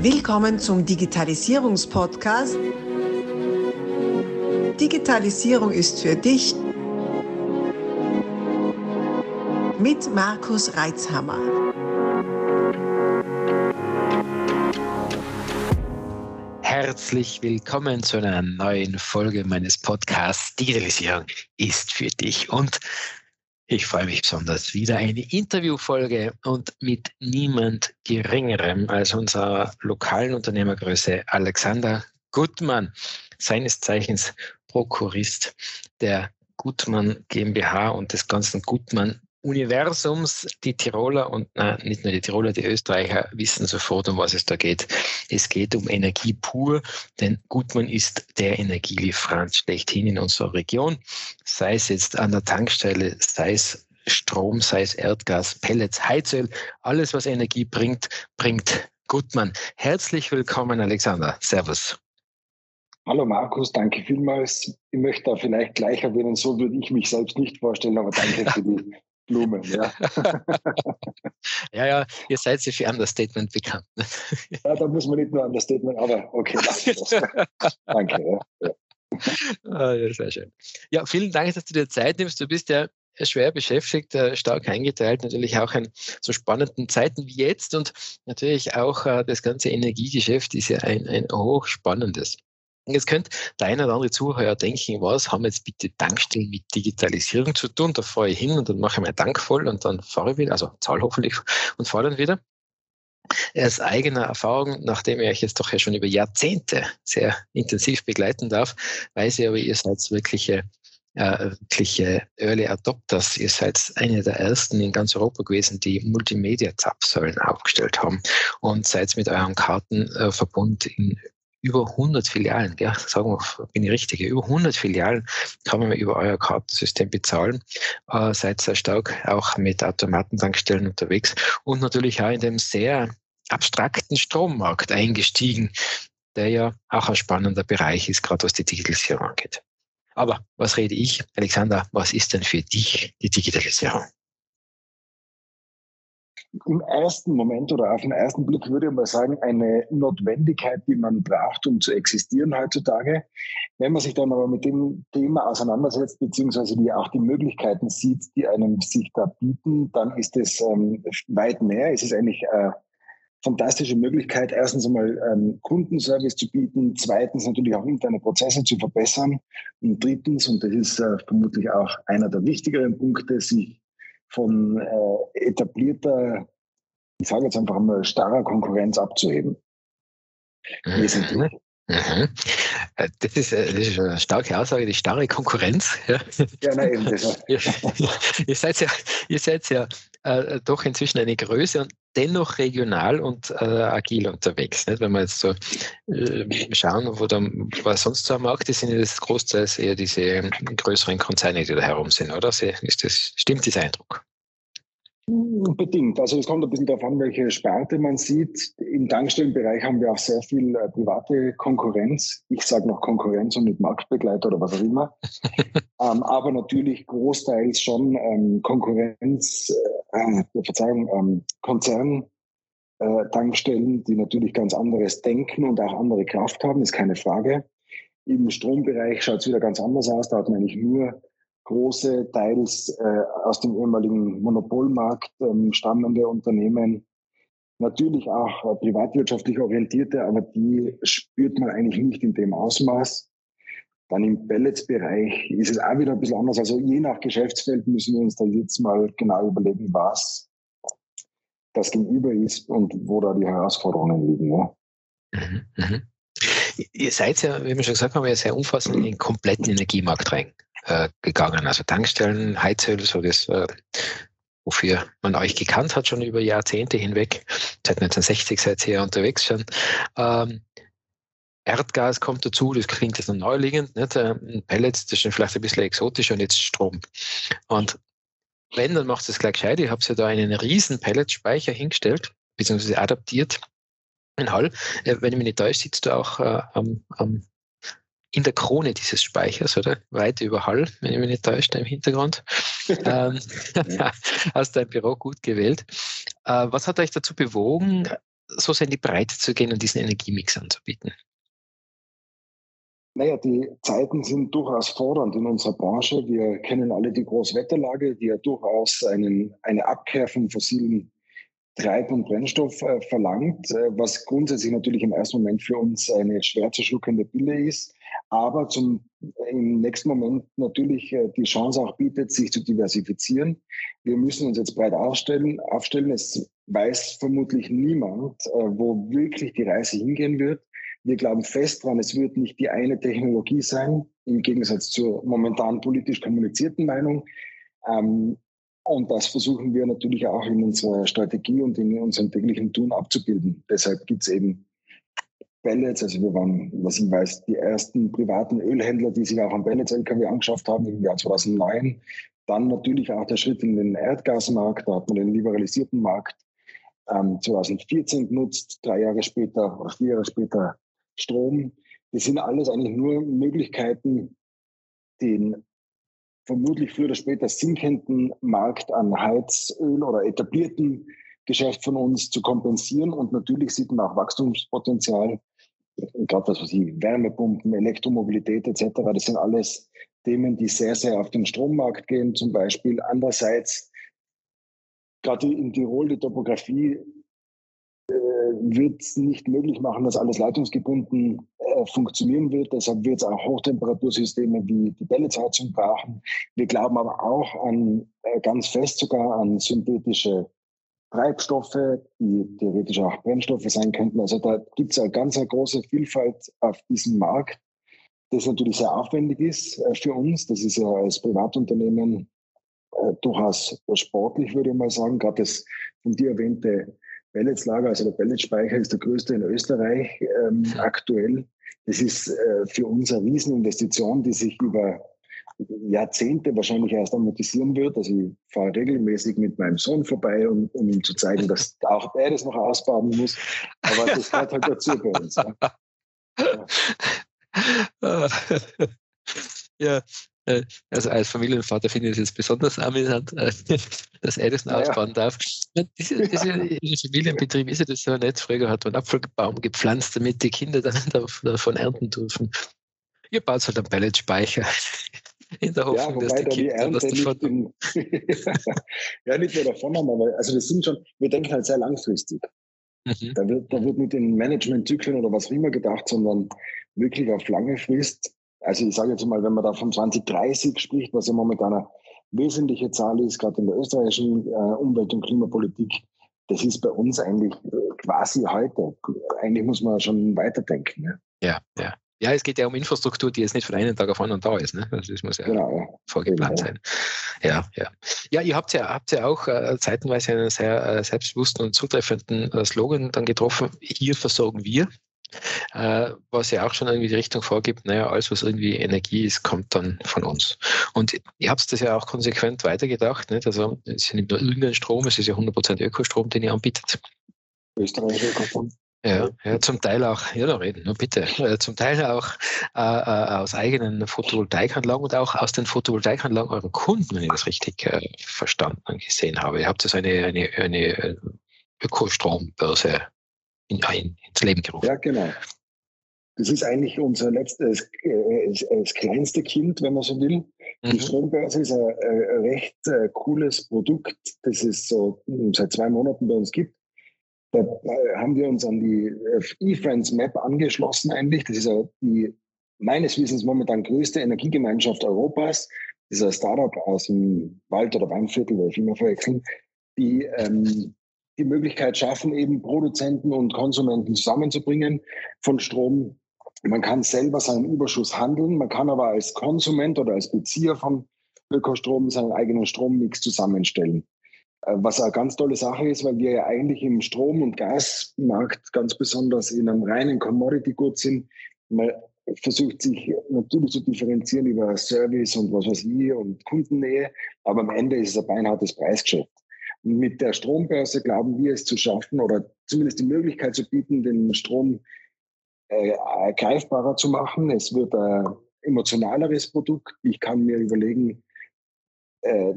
Willkommen zum Digitalisierungspodcast. Digitalisierung ist für dich mit Markus Reitzhammer. Herzlich willkommen zu einer neuen Folge meines Podcasts Digitalisierung ist für dich. Und ich freue mich besonders. Wieder eine Interviewfolge und mit niemand Geringerem als unserer lokalen Unternehmergröße Alexander Gutmann, seines Zeichens Prokurist der Gutmann GmbH und des ganzen Gutmann Universums. Die Tiroler und na, nicht nur die Tiroler, die Österreicher wissen sofort, um was es da geht. Es geht um Energie pur, denn Gutmann ist der Energielieferant schlechthin in unserer Region, sei es jetzt an der Tankstelle, sei es Strom, sei es Erdgas, Pellets, Heizöl, alles, was Energie bringt, bringt Gutmann. Herzlich willkommen, Alexander. Servus. Hallo Markus, danke vielmals. Ich möchte da vielleicht gleich erwähnen, so würde ich mich selbst nicht vorstellen, aber danke für die Blumen, ja. ja, ja, ihr seid ja für Understatement bekannt. Ne? ja, da muss man nicht nur Understatement, aber okay, danke. Ja. Ja. Ah, sehr schön. Ja, vielen Dank, dass du dir Zeit nimmst. Du bist ja schwer beschäftigt, äh, stark eingeteilt, natürlich auch in so spannenden Zeiten wie jetzt und natürlich auch äh, das ganze Energiegeschäft ist ja ein, ein hochspannendes. Jetzt könnte der eine oder andere Zuhörer denken, was haben jetzt bitte Tankstellen mit Digitalisierung zu tun? Da fahre ich hin und dann mache ich meinen Tank voll und dann fahre ich wieder, also zahle hoffentlich und fahre dann wieder. Aus eigener Erfahrung, nachdem ich euch jetzt doch ja schon über Jahrzehnte sehr intensiv begleiten darf, weiß ich aber, ihr seid wirkliche äh, wirkliche Early Adopters. Ihr seid eine der ersten in ganz Europa gewesen, die Multimedia-Zapfsäulen aufgestellt haben und seid mit eurem Kartenverbund in über 100 Filialen, ja, sagen wir, bin ich richtig, über 100 Filialen kann man über euer Kartensystem bezahlen. Äh, seid sehr stark auch mit Automatentankstellen unterwegs und natürlich auch in dem sehr abstrakten Strommarkt eingestiegen, der ja auch ein spannender Bereich ist, gerade was die Digitalisierung angeht. Aber was rede ich? Alexander, was ist denn für dich die Digitalisierung? Im ersten Moment oder auf den ersten Blick würde mal sagen, eine Notwendigkeit, die man braucht, um zu existieren heutzutage. Wenn man sich dann aber mit dem Thema auseinandersetzt, beziehungsweise die auch die Möglichkeiten sieht, die einem sich da bieten, dann ist es ähm, weit mehr. Es ist eigentlich eine fantastische Möglichkeit, erstens einmal ähm, Kundenservice zu bieten, zweitens natürlich auch interne Prozesse zu verbessern und drittens, und das ist äh, vermutlich auch einer der wichtigeren Punkte, sich von äh, etablierter, ich sage jetzt einfach mal, starrer Konkurrenz abzuheben. Mhm. Wesentlich. Mhm. Äh, das ist, äh, das ist, eine starke Aussage, die starre Konkurrenz. Ja, ja nein, eben das. ihr, ihr seid ja, ihr seid ja äh, doch inzwischen eine Größe und dennoch regional und äh, agil unterwegs. Nicht? Wenn wir jetzt so äh, schauen, wo dann, was sonst so am Markt ist, sind das großteils eher diese größeren Konzerne, die da herum sind, oder? Ist das, stimmt dieser Eindruck? Bedingt. Also es kommt ein bisschen darauf an, welche Sparte man sieht. Im Tankstellenbereich haben wir auch sehr viel äh, private Konkurrenz. Ich sage noch Konkurrenz und nicht Marktbegleiter oder was auch immer. ähm, aber natürlich großteils schon ähm, Konkurrenz, äh, äh, Verzeihung, ähm, Konzern. Äh, Tankstellen, die natürlich ganz anderes denken und auch andere Kraft haben, ist keine Frage. Im Strombereich schaut es wieder ganz anders aus. Da hat man eigentlich nur große, teils äh, aus dem ehemaligen Monopolmarkt ähm, stammende Unternehmen, natürlich auch äh, privatwirtschaftlich orientierte, aber die spürt man eigentlich nicht in dem Ausmaß. Dann im Pelletsbereich ist es auch wieder ein bisschen anders. Also je nach Geschäftsfeld müssen wir uns da jetzt mal genau überlegen, was das Gegenüber ist und wo da die Herausforderungen liegen. Ja. Mhm, mhm. Ihr seid ja, wie wir schon gesagt haben, ja sehr umfassend in den kompletten Energiemarkt rein äh, gegangen. Also Tankstellen, Heizöl, so das, äh, wofür man euch gekannt hat, schon über Jahrzehnte hinweg. Seit 1960 seid ihr unterwegs schon. Ähm, Erdgas kommt dazu, das klingt jetzt noch neuliegend, nicht? Ähm, Pellets, das ist schon vielleicht ein bisschen exotisch und jetzt Strom. Und wenn, dann macht es gleich gescheit. Ich habe ja da einen riesen Pelletspeicher hingestellt, beziehungsweise adaptiert in Hall. Äh, wenn ich mich nicht täusche, sitzt du auch äh, am, am in der Krone dieses Speichers, oder? Weit über Hall, wenn ich mich nicht täusche, im Hintergrund. ähm, hast dein Büro gut gewählt. Äh, was hat euch dazu bewogen, so sehr in die Breite zu gehen und diesen Energiemix anzubieten? Naja, die Zeiten sind durchaus fordernd in unserer Branche. Wir kennen alle die Großwetterlage, die ja durchaus einen, eine Abkehr von fossilen Treib- und Brennstoff äh, verlangt, äh, was grundsätzlich natürlich im ersten Moment für uns eine schwer zu schluckende Pille ist, aber zum, im nächsten Moment natürlich äh, die Chance auch bietet, sich zu diversifizieren. Wir müssen uns jetzt breit aufstellen. aufstellen. Es weiß vermutlich niemand, äh, wo wirklich die Reise hingehen wird. Wir glauben fest daran, es wird nicht die eine Technologie sein, im Gegensatz zur momentan politisch kommunizierten Meinung. Ähm, und das versuchen wir natürlich auch in unserer Strategie und in unserem täglichen Tun abzubilden. Deshalb gibt es eben Pellets. Also wir waren, was ich weiß, die ersten privaten Ölhändler, die sich auch am Pellets-LKW angeschafft haben im Jahr 2009. Dann natürlich auch der Schritt in den Erdgasmarkt. Da hat man den liberalisierten Markt ähm, 2014 genutzt, drei Jahre später oder vier Jahre später Strom. Das sind alles eigentlich nur Möglichkeiten, den vermutlich früher oder später sinkenden Markt an Heizöl oder etablierten Geschäft von uns zu kompensieren. Und natürlich sieht man auch Wachstumspotenzial, gerade was ich, Wärmepumpen, Elektromobilität etc. Das sind alles Themen, die sehr, sehr auf den Strommarkt gehen zum Beispiel. Andererseits, gerade in Tirol, die Topografie äh, wird es nicht möglich machen, dass alles leitungsgebunden äh, funktionieren wird. Deshalb wird es auch Hochtemperatursysteme wie die Pelletsheizung brauchen. Wir glauben aber auch an, äh, ganz fest sogar an synthetische Treibstoffe, die theoretisch auch Brennstoffe sein könnten. Also da gibt es eine ganz eine große Vielfalt auf diesem Markt, das natürlich sehr aufwendig ist äh, für uns. Das ist ja als Privatunternehmen äh, durchaus sportlich, würde ich mal sagen. Gerade das von dir erwähnte Pelletslager, also der Pelletspeicher ist der größte in Österreich ähm, aktuell. Das ist äh, für uns eine Rieseninvestition, die sich über Jahrzehnte wahrscheinlich erst amortisieren wird. Also ich fahre regelmäßig mit meinem Sohn vorbei, um, um ihm zu zeigen, dass auch er das noch ausbaden muss. Aber das gehört halt dazu bei uns. Ja. ja. Äh, also als Familienvater finde ich es jetzt besonders amüsant, äh, dass er das noch ja, ausbauen darf. Diese, diese Familienbetrieb ist ja das so nett. Früher hat man einen Apfelbaum gepflanzt, damit die Kinder dann davon ernten dürfen. Ihr baut halt einen Pelletspeicher in der Hoffnung, ja, dass die Kinder was davon haben. ja, nicht nur davon haben, aber also das sind schon, wir denken halt sehr langfristig. Mhm. Da, wird, da wird nicht in Managementzyklen oder was auch immer gedacht, sondern wirklich auf lange Frist. Also ich sage jetzt mal, wenn man da von 2030 spricht, was ja momentan eine wesentliche Zahl ist, gerade in der österreichischen äh, Umwelt- und Klimapolitik, das ist bei uns eigentlich quasi heute. Eigentlich muss man schon weiterdenken. Ne? Ja, ja. Ja, es geht ja um Infrastruktur, die jetzt nicht von einem Tag auf anderen da ist. Ne? Also das muss ja genau. vorgeplant sein. Ja, ja. Ja, ihr habt ja, habt ja auch äh, zeitenweise einen sehr äh, selbstbewussten und zutreffenden äh, Slogan dann getroffen. Hier versorgen wir. Äh, was ja auch schon irgendwie die Richtung vorgibt, naja, alles, was irgendwie Energie ist, kommt dann von uns. Und ihr habt das ja auch konsequent weitergedacht. Nicht? Also es ist ja nicht nur irgendein Strom, es ist ja 100% Ökostrom, den ihr anbietet. Österreich Ökostrom. Ja, ja, zum Teil auch, ja, da reden, nur bitte, äh, zum Teil auch äh, äh, aus eigenen Photovoltaikanlagen und auch aus den Photovoltaikanlagen eurer Kunden, wenn ich das richtig äh, verstanden und gesehen habe. Ihr habt das eine, eine, eine äh, Ökostrombörse in, in, ins Leben gerufen. Ja, genau. Das ist eigentlich unser letztes, äh, das kleinste Kind, wenn man so will. Mhm. Die Strombörse ist ein, ein recht cooles Produkt, das es so hm, seit zwei Monaten bei uns gibt da haben wir uns an die äh, eFriends Map angeschlossen eigentlich. Das ist ja die meines Wissens momentan größte Energiegemeinschaft Europas. Das ist ein Startup aus dem Wald- oder Weinviertel, weil ich immer verwechseln, die ähm, die Möglichkeit schaffen, eben Produzenten und Konsumenten zusammenzubringen von Strom. Man kann selber seinen Überschuss handeln, man kann aber als Konsument oder als Bezieher von Ökostrom seinen eigenen Strommix zusammenstellen. Äh, was eine ganz tolle Sache ist, weil wir ja eigentlich im Strom- und Gasmarkt ganz besonders in einem reinen Commodity-Gut sind. Man versucht sich natürlich zu differenzieren über Service und was weiß ich und Kundennähe, aber am Ende ist es ein beinhartes Preisgeschäft. Und mit der Strombörse glauben wir es zu schaffen oder zumindest die Möglichkeit zu bieten, den Strom äh, greifbarer zu machen. Es wird ein emotionaleres Produkt. Ich kann mir überlegen, äh,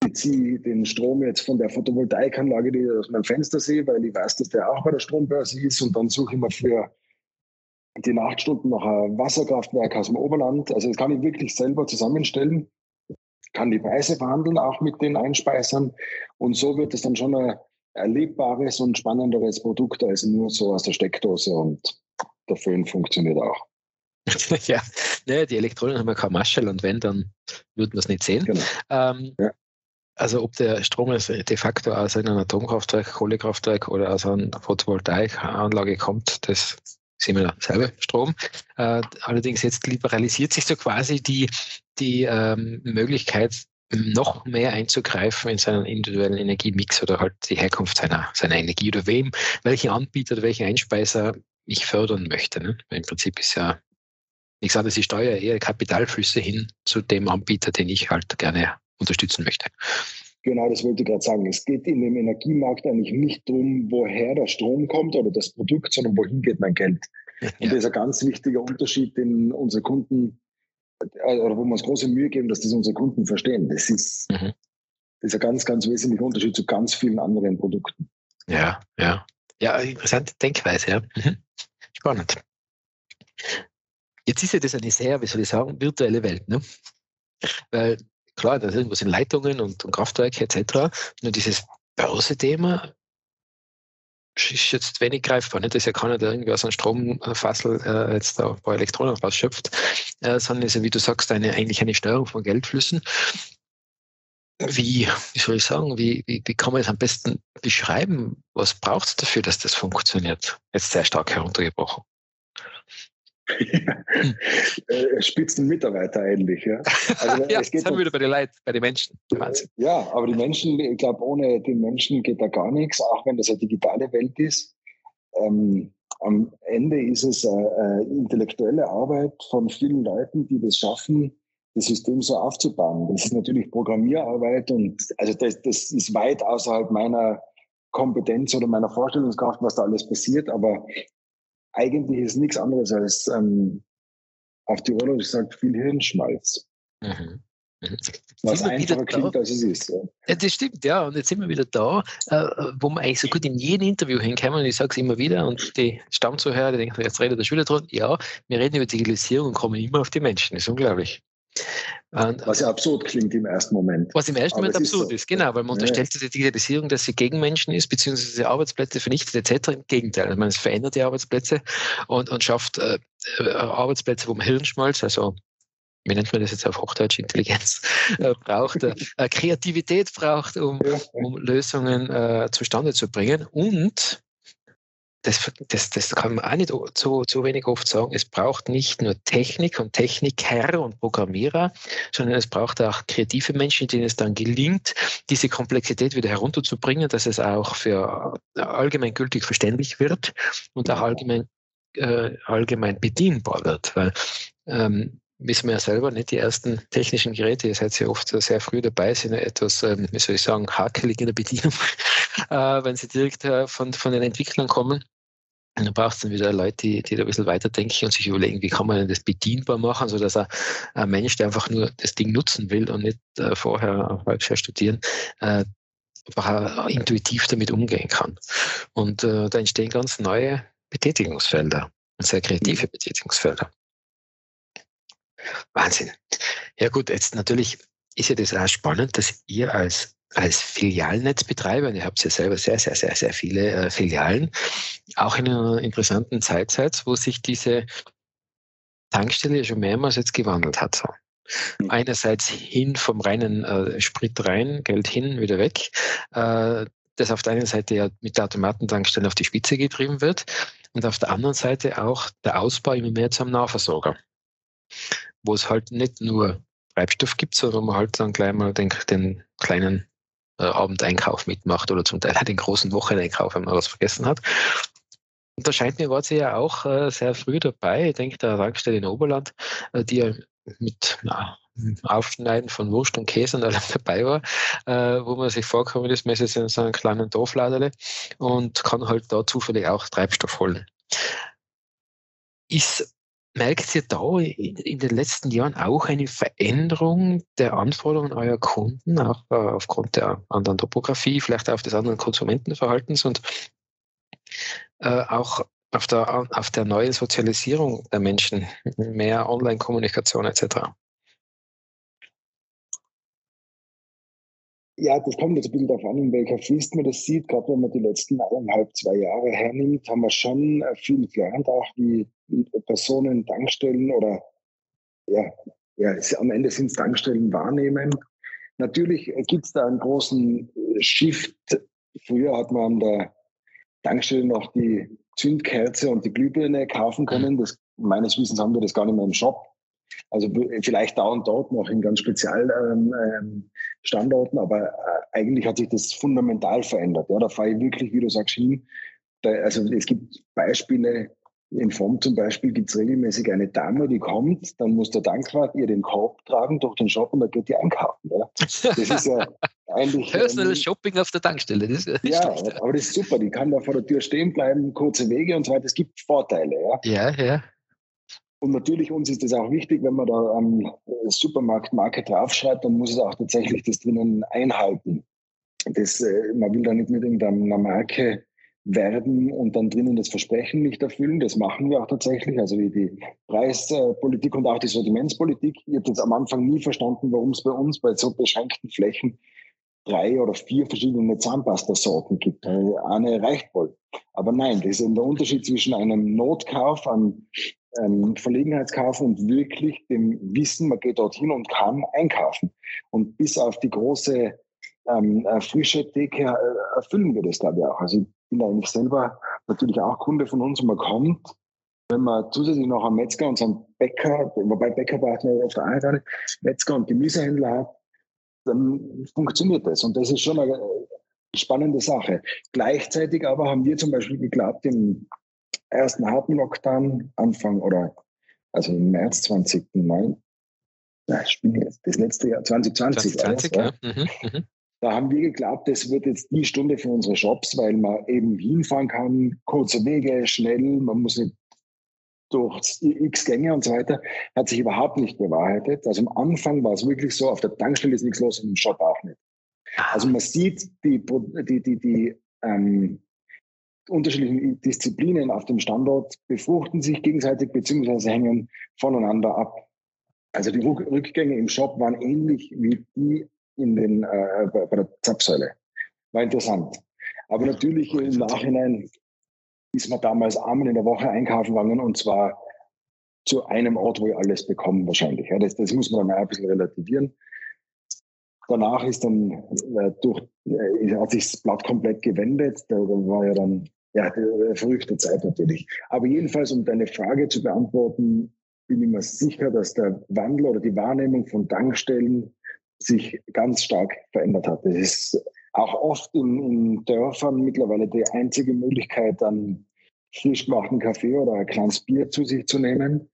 beziehe den Strom jetzt von der Photovoltaikanlage, die ich aus meinem Fenster sehe, weil ich weiß, dass der auch bei der Strombörse ist und dann suche ich mir für die Nachtstunden noch ein Wasserkraftwerk aus dem Oberland. Also das kann ich wirklich selber zusammenstellen, kann die Preise verhandeln, auch mit den Einspeisern und so wird es dann schon ein erlebbares und spannenderes Produkt als nur so aus der Steckdose und der Föhn funktioniert auch. ja, die Elektronen haben ja kein Maschel und wenn, dann würden wir es nicht sehen. Genau. Ähm, ja. Also ob der Strom de facto aus einem Atomkraftwerk, Kohlekraftwerk oder aus einer Photovoltaikanlage kommt, das sehen wir selber Strom. Äh, allerdings jetzt liberalisiert sich so quasi die, die ähm, Möglichkeit, noch mehr einzugreifen in seinen individuellen Energiemix oder halt die Herkunft seiner, seiner Energie oder wem, welchen Anbieter welchen Einspeiser ich fördern möchte. Ne? Im Prinzip ist ja nichts anderes, ich steuere eher Kapitalflüsse hin zu dem Anbieter, den ich halt gerne unterstützen möchte. Genau, das wollte ich gerade sagen. Es geht in dem Energiemarkt eigentlich nicht darum, woher der Strom kommt oder das Produkt, sondern wohin geht mein Geld. Ja. Und das ist ein ganz wichtiger Unterschied, den unsere Kunden, äh, oder wo wir uns große Mühe geben, dass das unsere Kunden verstehen. Das ist, mhm. das ist ein ganz, ganz wesentlicher Unterschied zu ganz vielen anderen Produkten. Ja, ja. Ja, interessante Denkweise, ja. Mhm. Spannend. Jetzt ist ja das eine sehr, wie soll ich sagen, virtuelle Welt, ne? Weil klar, da irgendwas in Leitungen und, und Kraftwerke etc. Nur dieses Börse-Thema ist jetzt wenig greifbar. Nicht? Das ist ja keiner, der irgendwie aus einem Stromfassel äh, jetzt da ein paar Elektronen rausschöpft, äh, sondern ist ja, wie du sagst, eine, eigentlich eine Steuerung von Geldflüssen. Wie, wie soll ich sagen, wie, wie, wie kann man es am besten beschreiben? Was braucht es dafür, dass das funktioniert? Jetzt sehr stark heruntergebrochen. Äh, spitzen Mitarbeiter eigentlich. Ja, also, ja es geht sind um, wieder bei den Leuten, bei den Menschen. Wahnsinn. Ja, aber die Menschen, ich glaube, ohne den Menschen geht da gar nichts, auch wenn das eine digitale Welt ist. Ähm, am Ende ist es eine, eine intellektuelle Arbeit von vielen Leuten, die das schaffen, das System so aufzubauen. Das ist natürlich Programmierarbeit und also das, das ist weit außerhalb meiner Kompetenz oder meiner Vorstellungskraft, was da alles passiert. Aber eigentlich ist nichts anderes als ähm, auf die Rolle gesagt viel Hirnschmalz. Mhm. Mhm. Was einfacher klingt, als es ist. Ja. ja. das stimmt, ja. Und jetzt sind wir wieder da, äh, wo wir eigentlich so gut in jedem Interview hinkommen. Und ich sage es immer wieder. Und die Stammzuhörer, die denken, jetzt redet der Schüler dran. Ja, wir reden über Digitalisierung und kommen immer auf die Menschen. Das ist unglaublich. Und, was ja absurd klingt im ersten Moment. Was im ersten Moment absurd ist, so. ist, genau, weil man unterstellt ja. die Digitalisierung, dass sie gegen Menschen ist, beziehungsweise Arbeitsplätze vernichtet etc. Im Gegenteil. Also man es verändert die Arbeitsplätze und, und schafft äh, äh, Arbeitsplätze, wo man Hirnschmalz, also wie nennt man das jetzt auf Hochdeutsch, Intelligenz, äh, braucht, äh, Kreativität braucht, um, um Lösungen äh, zustande zu bringen. Und das, das, das kann man auch nicht zu, zu wenig oft sagen. Es braucht nicht nur Technik und Techniker und Programmierer, sondern es braucht auch kreative Menschen, denen es dann gelingt, diese Komplexität wieder herunterzubringen, dass es auch für allgemeingültig verständlich wird und auch allgemein, äh, allgemein bedienbar wird. Weil ähm, wissen wir ja selber nicht, die ersten technischen Geräte, ihr seid ja oft sehr früh dabei, sind ja etwas, ähm, wie soll ich sagen, hakelig in der Bedienung, äh, wenn sie direkt äh, von, von den Entwicklern kommen. Braucht es dann wieder Leute, die, die da ein bisschen weiterdenken und sich überlegen, wie kann man denn das bedienbar machen, sodass ein, ein Mensch, der einfach nur das Ding nutzen will und nicht äh, vorher halbjahr studieren, äh, einfach intuitiv damit umgehen kann. Und äh, da entstehen ganz neue Betätigungsfelder und sehr kreative Betätigungsfelder. Wahnsinn. Ja gut, jetzt natürlich ist ja das auch spannend, dass ihr als als Filialnetzbetreiber, und ihr habt ja selber sehr, sehr, sehr, sehr viele äh, Filialen, auch in einer interessanten Zeit seid, wo sich diese Tankstelle schon mehrmals jetzt gewandelt hat. So. Mhm. Einerseits hin vom reinen äh, Sprit rein, Geld hin, wieder weg. Äh, das auf der einen Seite ja mit der Automatentankstelle auf die Spitze getrieben wird und auf der anderen Seite auch der Ausbau immer mehr zum Nahversorger, wo es halt nicht nur Treibstoff gibt, sondern man halt dann gleich mal den, den kleinen Abendeinkauf mitmacht oder zum Teil den großen Wocheneinkauf, wenn man was vergessen hat. Und da scheint mir, war sie ja auch äh, sehr früh dabei. Ich denke, der Tankstelle in Oberland, äh, die ja mit na, Aufschneiden von Wurst und Käse und allem dabei war, äh, wo man sich vorkommen ist, jetzt in so einem kleinen Dorfladele und kann halt da zufällig auch Treibstoff holen. Ist merkt ihr da in den letzten Jahren auch eine Veränderung der Anforderungen eurer Kunden, auch äh, aufgrund der anderen Topografie, vielleicht auch des anderen Konsumentenverhaltens und äh, auch auf der, auf der neuen Sozialisierung der Menschen, mehr Online-Kommunikation etc.? Ja, das kommt jetzt ein bisschen darauf an, in welcher Frist man das sieht. Gerade wenn man die letzten eineinhalb, zwei Jahre hernimmt, haben wir schon äh, viel gelernt, auch wie Personen Tankstellen oder ja, ja am Ende sind es Tankstellen wahrnehmen. Natürlich gibt es da einen großen äh, Shift. Früher hat man an der Tankstelle noch die Zündkerze und die Glühbirne kaufen können. Das, meines Wissens haben wir das gar nicht mehr im Shop. Also vielleicht da und dort noch in ganz Spezialstandorten, ähm, ähm aber äh, eigentlich hat sich das fundamental verändert. Ja, da fahre ich wirklich, wie du sagst, hin. Da, also es gibt Beispiele, in Form zum Beispiel gibt es regelmäßig eine Dame, die kommt, dann muss der Tankwart ihr den Korb tragen durch den Shop und dann geht die einkaufen. Ja. Das ist ja eigentlich. Personal ähm, Shopping auf der Tankstelle. Das ist ja, schlecht, aber das ist super. Die kann da vor der Tür stehen bleiben, kurze Wege und so weiter. Es gibt Vorteile. Ja, ja. ja. Und natürlich uns ist das auch wichtig, wenn man da am Supermarktmarke draufschreibt, dann muss es auch tatsächlich das drinnen einhalten. Das, äh, man will da nicht mit irgendeiner Marke werben und dann drinnen das Versprechen nicht erfüllen. Das machen wir auch tatsächlich. Also wie die Preispolitik und auch die Sortimentspolitik. Ich habe jetzt am Anfang nie verstanden, warum es bei uns bei so beschränkten Flächen drei oder vier verschiedene Zahnpasta-Sorten gibt. Eine reicht wohl. Aber nein, das ist der Unterschied zwischen einem Notkauf, einem ähm, Verlegenheitskauf und wirklich dem Wissen, man geht dorthin und kann einkaufen. Und bis auf die große ähm, äh, frische Theke äh, erfüllen wir das, glaube ich, auch. Also ich bin eigentlich selber natürlich auch Kunde von uns und man kommt, wenn man zusätzlich noch einen Metzger und so einen Bäcker, wobei Bäcker braucht man auf der einen Seite, Metzger und Gemüsehändler hat, dann funktioniert das. Und das ist schon eine spannende Sache. Gleichzeitig aber haben wir zum Beispiel geglaubt, im ersten harten Lockdown, Anfang oder also im März 2009, ja, ich bin jetzt das letzte Jahr, 2020. 2020 alles, ja. Mhm, mhm. Da haben wir geglaubt, das wird jetzt die Stunde für unsere Shops, weil man eben hinfahren kann, kurze Wege, schnell, man muss nicht durch x Gänge und so weiter, hat sich überhaupt nicht bewahrheitet. Also am Anfang war es wirklich so, auf der Tankstelle ist nichts los und im Shop auch nicht. Also man sieht die, die, die, die ähm, unterschiedlichen Disziplinen auf dem Standort befruchten sich gegenseitig beziehungsweise hängen voneinander ab. Also die Rückgänge im Shop waren ähnlich wie die in den, äh, bei, der Zapfsäule. War interessant. Aber natürlich im Nachhinein ist man damals einmal in der Woche einkaufen gegangen und zwar zu einem Ort, wo ich alles bekomme wahrscheinlich. Ja, das, das muss man dann auch ein bisschen relativieren. Danach ist dann äh, durch, äh, hat sich das Blatt komplett gewendet. Da, da war ja dann ja, eine verrückte Zeit natürlich. Aber jedenfalls, um deine Frage zu beantworten, bin ich mir sicher, dass der Wandel oder die Wahrnehmung von Tankstellen sich ganz stark verändert hat. Das ist auch oft in, in Dörfern mittlerweile die einzige Möglichkeit, dann frisch gemachten Kaffee oder ein kleines Bier zu sich zu nehmen.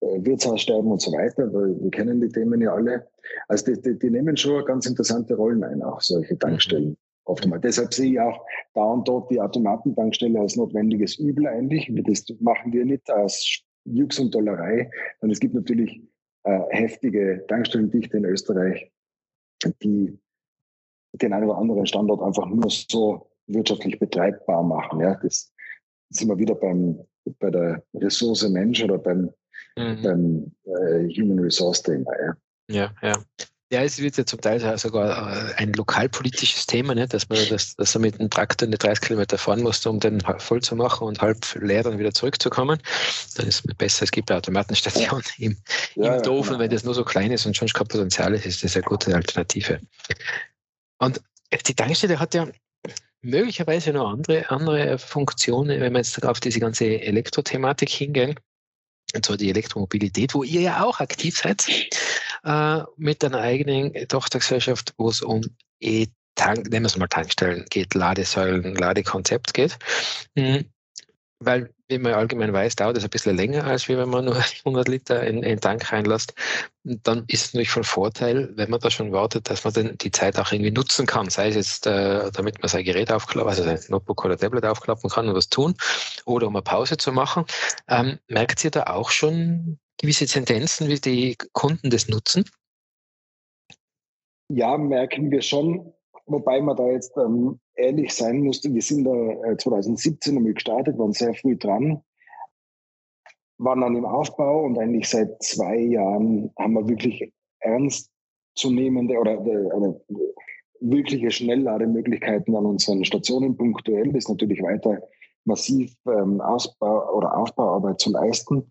Äh, Wirtshaussterben und so weiter, weil wir kennen die Themen ja alle. Also die, die, die nehmen schon ganz interessante Rollen ein, auch solche Tankstellen. Oft einmal. Deshalb sehe ich auch da und dort die Automatentankstelle als notwendiges Übel eigentlich. Das machen wir nicht aus Jux und Dollerei, sondern es gibt natürlich äh, heftige Tankstellendichte in Österreich, die den einen oder anderen Standort einfach nur so wirtschaftlich betreibbar machen. Ja, das sind wir wieder beim, bei der Ressource Mensch oder beim, mhm. beim äh, Human Resource Thema. Ja. ja, ja. Ja, es wird ja zum Teil sogar äh, ein lokalpolitisches Thema, ne? dass man das, dass er mit dem Traktor eine 30 Kilometer fahren muss, um den voll zu machen und halb leer dann wieder zurückzukommen. Dann ist es besser, es gibt eine Automatenstation im, ja, im Dorf, genau. wenn das nur so klein ist und schon kein Potenzial ist, ist das eine gute Alternative. Und die Tankstelle hat ja möglicherweise noch andere, andere Funktionen, wenn wir jetzt auf diese ganze Elektrothematik hingehen. Und zwar die Elektromobilität, wo ihr ja auch aktiv seid, äh, mit einer eigenen Tochtergesellschaft, wo es um E-Tank, nehmen wir es mal Tankstellen geht, Ladesäulen, Ladekonzept geht. Mhm. weil, wie man allgemein weiß, dauert es ein bisschen länger, als wenn man nur 100 Liter in, den Tank reinlässt. Dann ist es natürlich von Vorteil, wenn man da schon wartet, dass man dann die Zeit auch irgendwie nutzen kann. Sei es jetzt, äh, damit man sein Gerät aufklappen, also sein Notebook oder Tablet aufklappen kann und was tun, oder um eine Pause zu machen. Ähm, merkt ihr da auch schon gewisse Tendenzen, wie die Kunden das nutzen? Ja, merken wir schon. Wobei man da jetzt ähm, ehrlich sein musste, wir sind da äh, 2017 einmal gestartet, waren sehr früh dran, waren dann im Aufbau und eigentlich seit zwei Jahren haben wir wirklich ernstzunehmende oder, äh, oder wirkliche Schnelllademöglichkeiten an unseren Stationen punktuell. Das ist natürlich weiter massiv ähm, Ausbau oder Aufbauarbeit zu leisten.